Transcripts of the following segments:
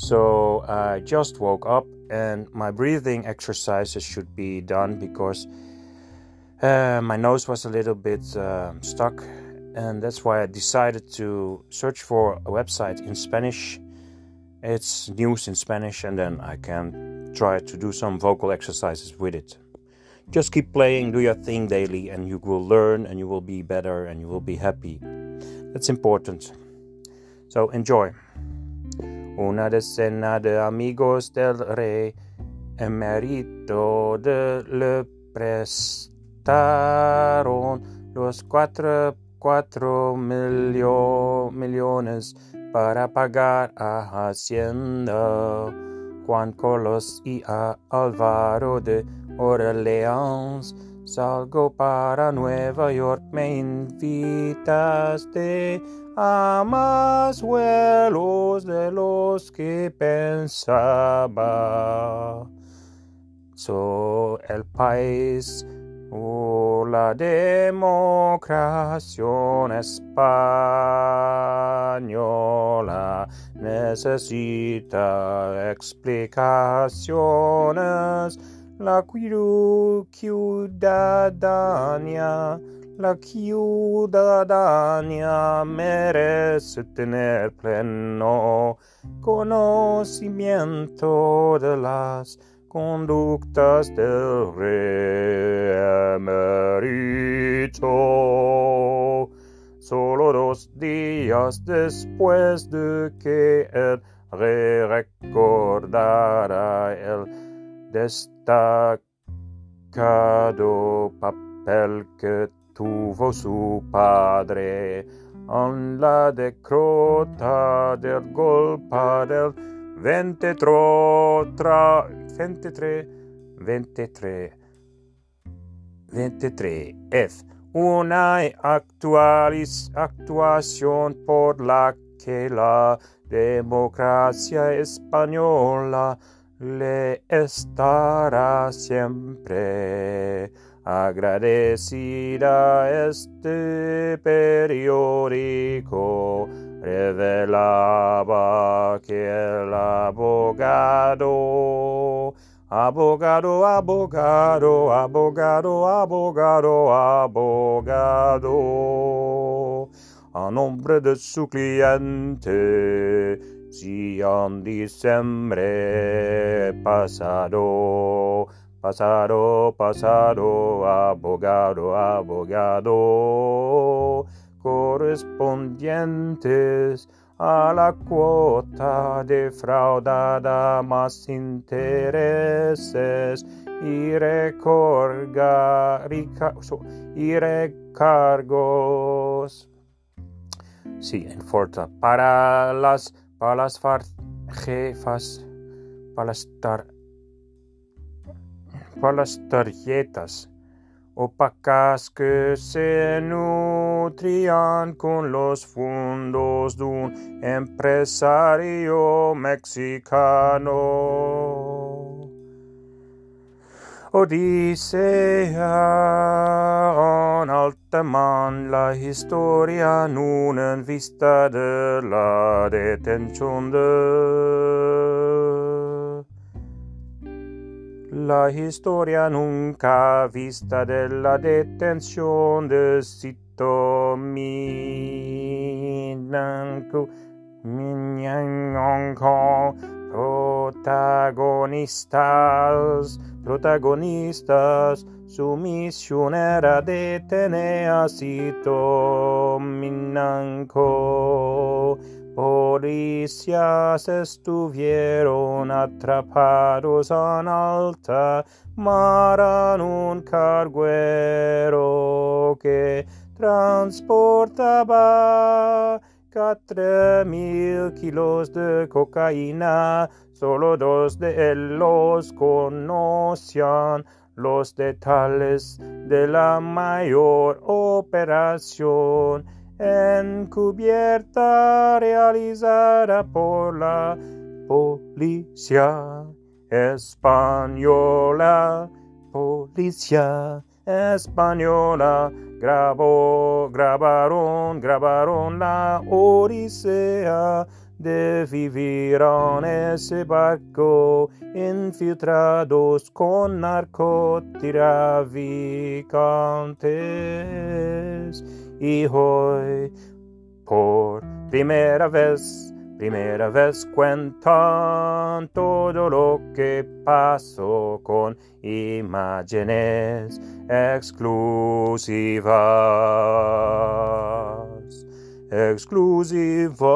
So I just woke up and my breathing exercises should be done because uh, my nose was a little bit uh, stuck, and that's why I decided to search for a website in Spanish. It's news in Spanish, and then I can try to do some vocal exercises with it. Just keep playing, do your thing daily, and you will learn, and you will be better, and you will be happy. That's important. So enjoy. Una decena de amigos del rey, emerito de le prestaron los cuatro, cuatro millones para pagar a Hacienda. Juan Carlos y a Alvaro de Orleans. Salgo para Nueva York, me invitaste a más vuelos de los que pensaba. So el país o la democracia española necesita explicaciones. La ciudadanía, la ciudadanía merece tener pleno conocimiento de las conductas del rey emérito. Solo dos días después de que el rey recordara el destacado papel que tuvo su padre en la derrota del golpe del 23, 23, 23, 23 F. Una actuación por la que la democracia española le estará siempre agradecida este periódico revelaba que el abogado abogado abogado abogado abogado abogado a nombre de su cliente si en diciembre pasado, pasado, pasado, abogado, abogado, correspondientes a la cuota defraudada más intereses y, recorga, recargos. Sí, en Forta. Para las para las jefas, para las, para las tarjetas opacas que se nutrían con los fondos de un empresario mexicano. Odisea en altaman la historia en vista de la detención de La historia nunca vista della detenzione de sito Minanku Minyangongko protagonistas protagonistas su misionera detenea sito Minanko Policías estuvieron atrapados en alta mar en un carguero que transportaba Cuatro mil kilos de cocaína, solo dos de ellos conocían los detalles de la mayor operación encubierta realizada por la policía española, policía española. Grabó, grabaron, grabaron la Odisea de vivir en ese barco infiltrados con narcotraficantes. Y hoy, por primera vez, primera vez cuentan todo lo que pasó con imágenes exclusivas exclusivas.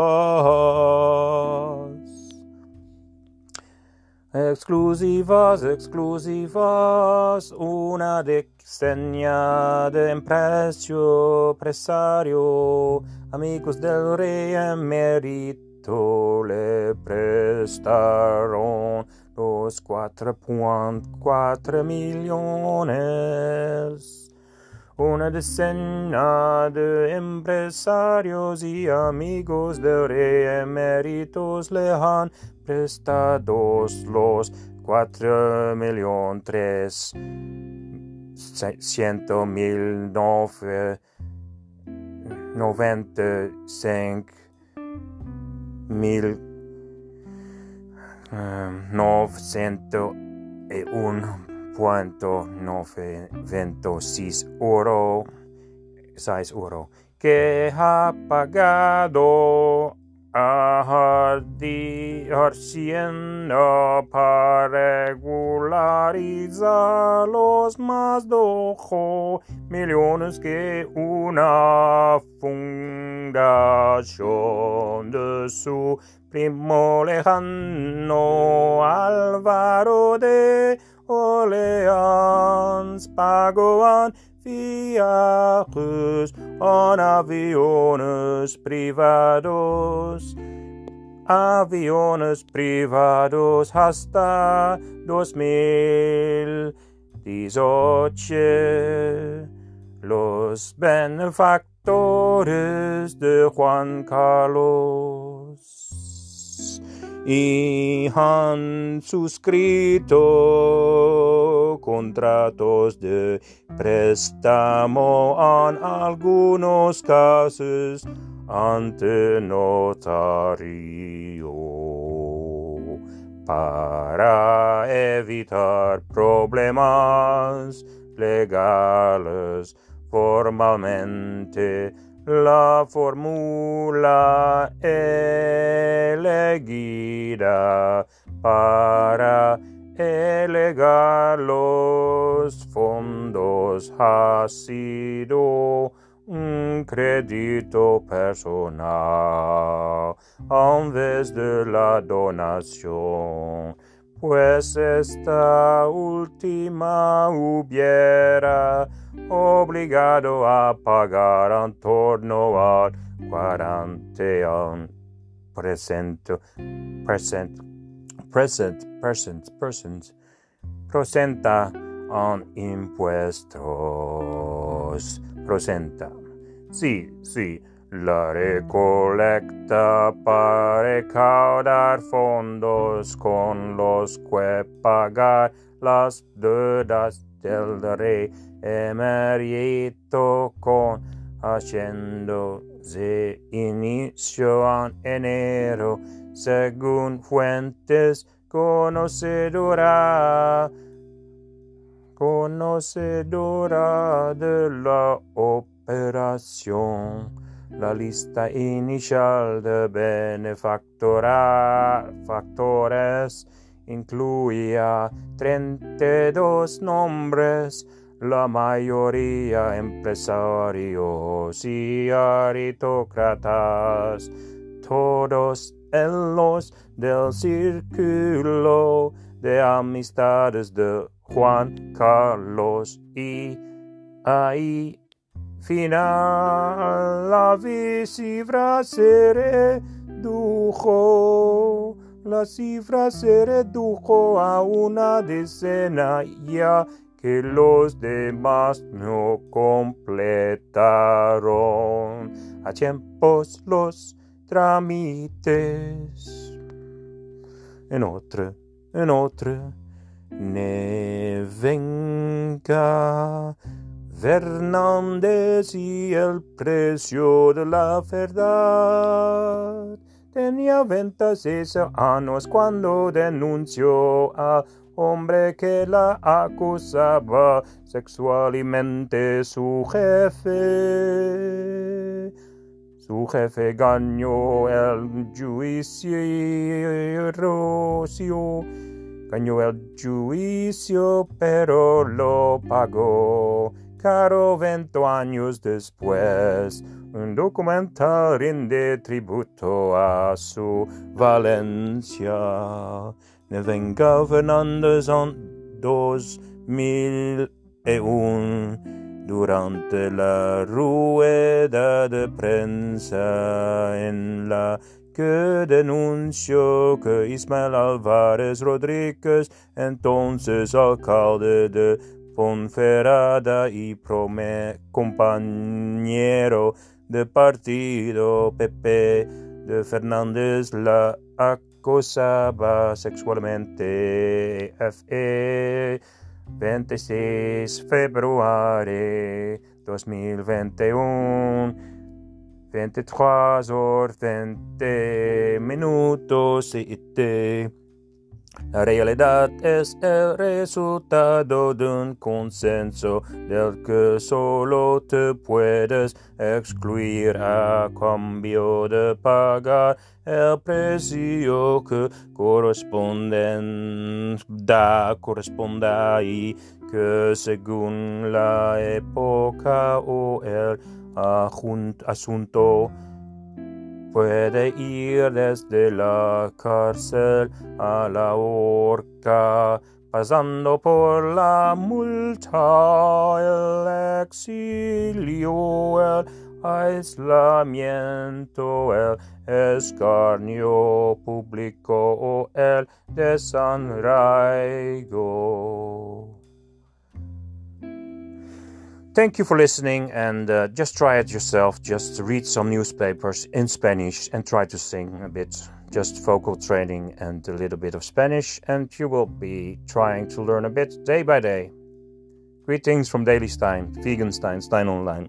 Exclusivas exclusivas una dexenia de imprecio presario amicus del re emerito le prestaron los 4.4 millones. Una decena de empresarios y amigos de rey eméritos le han prestado los cuatro millones tres ciento mil noventa cinco mil eh, novecientos y uno punto seis oro, 6 oro, que ha pagado a Hacienda para regularizar los más de millones que una fundación de su primo lejano Álvaro de Orleans pagoan viajes en aviones privados. Aviones privados hasta 2018. Los benefactores de Juan Carlos y han suscrito contratos de préstamo en algunos casos ante notario. Para evitar problemas legales formalmente la fórmula elegida para elegar los fondos. Ha sido un crédito personal en vez de la donación pues esta última hubiera obligado a pagar en torno al 41 present, present, present, present, present, presenta en impuestos. Presenta. Sí, sí la recolecta para recaudar fondos con los que pagar las deudas del rey emérito con se inició en enero según fuentes conocedora conocedora de la operación la lista inicial de benefactores incluía 32 nombres, la mayoría empresarios y aristócratas, todos en los del círculo de amistades de Juan Carlos y ahí final la cifra se redujo, la cifra se redujo a una decena ya que los demás no completaron a tiempos los trámites. En otra, en otra, ne venga Fernández y el precio de la verdad tenía 26 años cuando denunció a hombre que la acusaba sexualmente su jefe. Su jefe ganó el juicio, ganó el juicio, pero lo pagó caro 20 años después. Un documental rinde tributo a su Valencia. Nevenga Fernández en 2001 durante la rueda de prensa en la que denunció que Ismael Álvarez Rodríguez, entonces alcalde de Ponferrada y compañero de partido PP de Fernández, la acosaba sexualmente. FE 26 februari 2021 23 horas 20 minutos y la realidad es el resultado de un consenso del que solo te puedes excluir a cambio de pagar el precio que corresponden, da, corresponda y que según la época o el asunto puede ir desde la cárcel a la horca, pasando por la multa, el exilio, el aislamiento, el escarnio público o el desarraigo. Thank you for listening and uh, just try it yourself. Just read some newspapers in Spanish and try to sing a bit. Just vocal training and a little bit of Spanish, and you will be trying to learn a bit day by day. Greetings from Daily Stein, Vegan Stein, Stein Online.